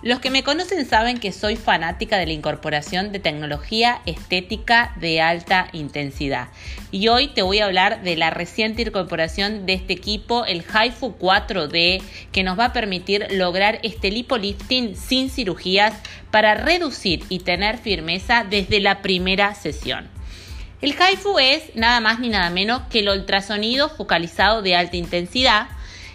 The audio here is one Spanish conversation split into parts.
Los que me conocen saben que soy fanática de la incorporación de tecnología estética de alta intensidad. Y hoy te voy a hablar de la reciente incorporación de este equipo, el HIFU 4D, que nos va a permitir lograr este lipolifting sin cirugías para reducir y tener firmeza desde la primera sesión. El HIFU es nada más ni nada menos que el ultrasonido focalizado de alta intensidad.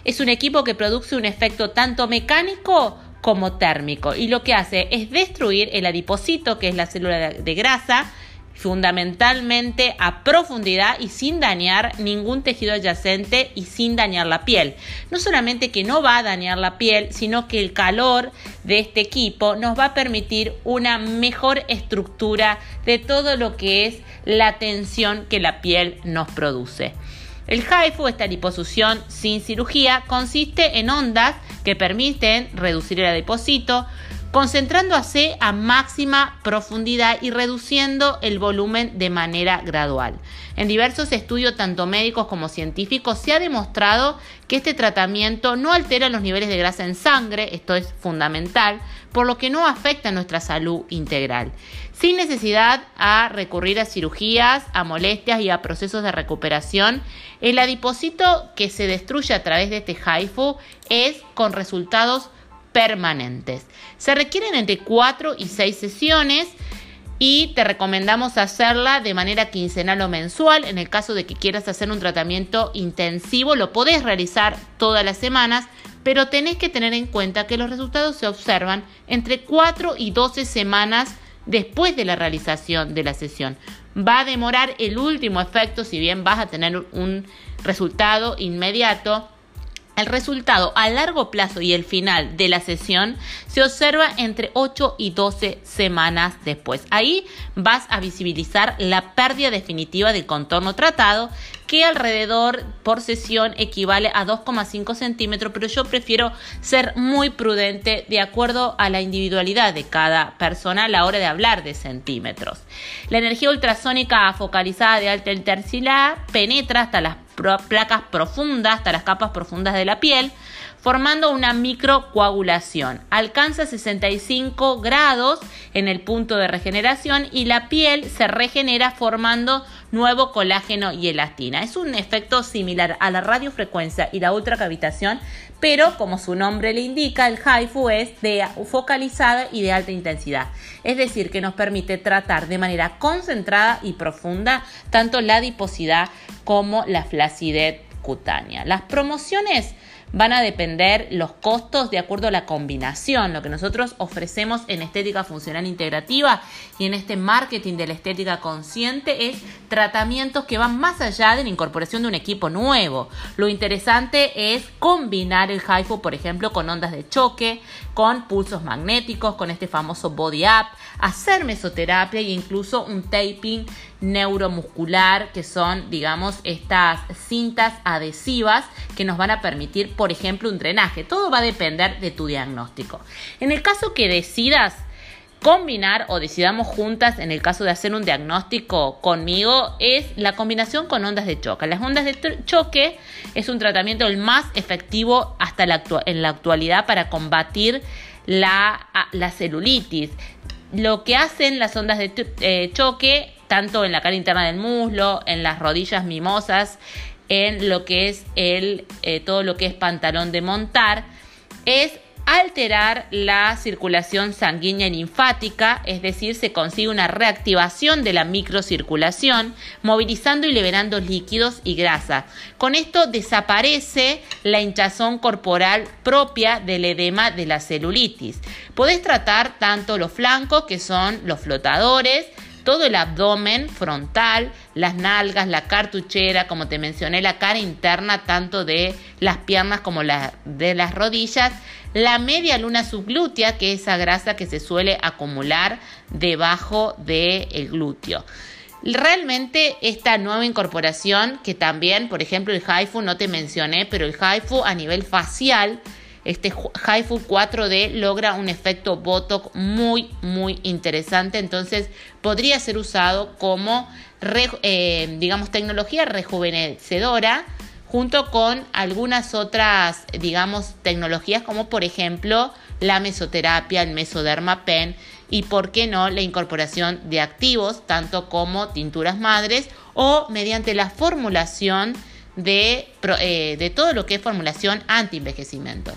Es un equipo que produce un efecto tanto mecánico como térmico y lo que hace es destruir el adipocito, que es la célula de grasa, fundamentalmente a profundidad y sin dañar ningún tejido adyacente y sin dañar la piel. No solamente que no va a dañar la piel, sino que el calor de este equipo nos va a permitir una mejor estructura de todo lo que es la tensión que la piel nos produce. El HIFU, esta liposucción sin cirugía, consiste en ondas que permiten reducir el adipocito, concentrándose a máxima profundidad y reduciendo el volumen de manera gradual. En diversos estudios, tanto médicos como científicos, se ha demostrado que este tratamiento no altera los niveles de grasa en sangre, esto es fundamental, por lo que no afecta nuestra salud integral, sin necesidad a recurrir a cirugías, a molestias y a procesos de recuperación. El adipocito que se destruye a través de este HIFU es con resultados permanentes. Se requieren entre 4 y 6 sesiones y te recomendamos hacerla de manera quincenal o mensual. En el caso de que quieras hacer un tratamiento intensivo, lo podés realizar todas las semanas, pero tenés que tener en cuenta que los resultados se observan entre 4 y 12 semanas después de la realización de la sesión. Va a demorar el último efecto, si bien vas a tener un resultado inmediato, el resultado a largo plazo y el final de la sesión se observa entre 8 y 12 semanas después. Ahí vas a visibilizar la pérdida definitiva del contorno tratado que alrededor por sesión equivale a 2,5 centímetros, pero yo prefiero ser muy prudente de acuerdo a la individualidad de cada persona a la hora de hablar de centímetros. La energía ultrasónica focalizada de alta intensidad penetra hasta las placas profundas, hasta las capas profundas de la piel, formando una microcoagulación. Alcanza 65 grados en el punto de regeneración y la piel se regenera formando nuevo colágeno y elastina. Es un efecto similar a la radiofrecuencia y la ultracavitación, pero como su nombre le indica, el HIFU es de focalizada y de alta intensidad. Es decir, que nos permite tratar de manera concentrada y profunda tanto la adiposidad como la flacidez cutánea. Las promociones van a depender los costos de acuerdo a la combinación. Lo que nosotros ofrecemos en estética funcional integrativa y en este marketing de la estética consciente es tratamientos que van más allá de la incorporación de un equipo nuevo. Lo interesante es combinar el HIFU, por ejemplo, con ondas de choque, con pulsos magnéticos, con este famoso body up, hacer mesoterapia e incluso un taping neuromuscular, que son, digamos, estas cintas adhesivas que nos van a permitir, por ejemplo, un drenaje. Todo va a depender de tu diagnóstico. En el caso que decidas combinar o decidamos juntas en el caso de hacer un diagnóstico conmigo es la combinación con ondas de choque. Las ondas de choque es un tratamiento el más efectivo hasta la en la actualidad para combatir la, la celulitis. Lo que hacen las ondas de eh, choque, tanto en la cara interna del muslo, en las rodillas mimosas, en lo que es el, eh, todo lo que es pantalón de montar, es alterar la circulación sanguínea linfática, es decir, se consigue una reactivación de la microcirculación, movilizando y liberando líquidos y grasa. Con esto desaparece la hinchazón corporal propia del edema de la celulitis. Podés tratar tanto los flancos, que son los flotadores, todo el abdomen frontal, las nalgas, la cartuchera, como te mencioné, la cara interna tanto de las piernas como de las rodillas, la media luna subglútea, que es esa grasa que se suele acumular debajo del glúteo. Realmente esta nueva incorporación, que también, por ejemplo, el HIFU no te mencioné, pero el HIFU a nivel facial este HIFU 4D logra un efecto Botox muy, muy interesante. Entonces podría ser usado como, eh, digamos, tecnología rejuvenecedora junto con algunas otras, digamos, tecnologías como por ejemplo la mesoterapia, el mesodermapen y, por qué no, la incorporación de activos, tanto como tinturas madres o mediante la formulación de, eh, de todo lo que es formulación anti-envejecimiento.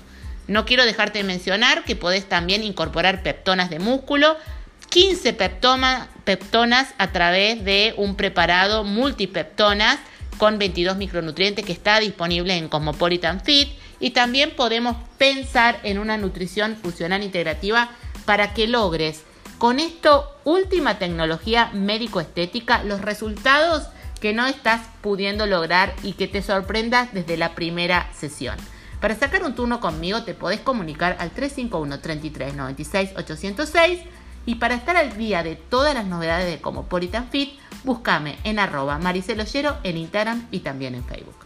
No quiero dejarte de mencionar que podés también incorporar peptonas de músculo, 15 peptonas a través de un preparado multipeptonas con 22 micronutrientes que está disponible en Cosmopolitan Fit y también podemos pensar en una nutrición funcional integrativa para que logres con esto última tecnología médico-estética los resultados que no estás pudiendo lograr y que te sorprendas desde la primera sesión. Para sacar un turno conmigo te podés comunicar al 351 33 96 806 y para estar al día de todas las novedades de Cosmopolitan Fit, búscame en arroba mariceloyero en Instagram y también en Facebook.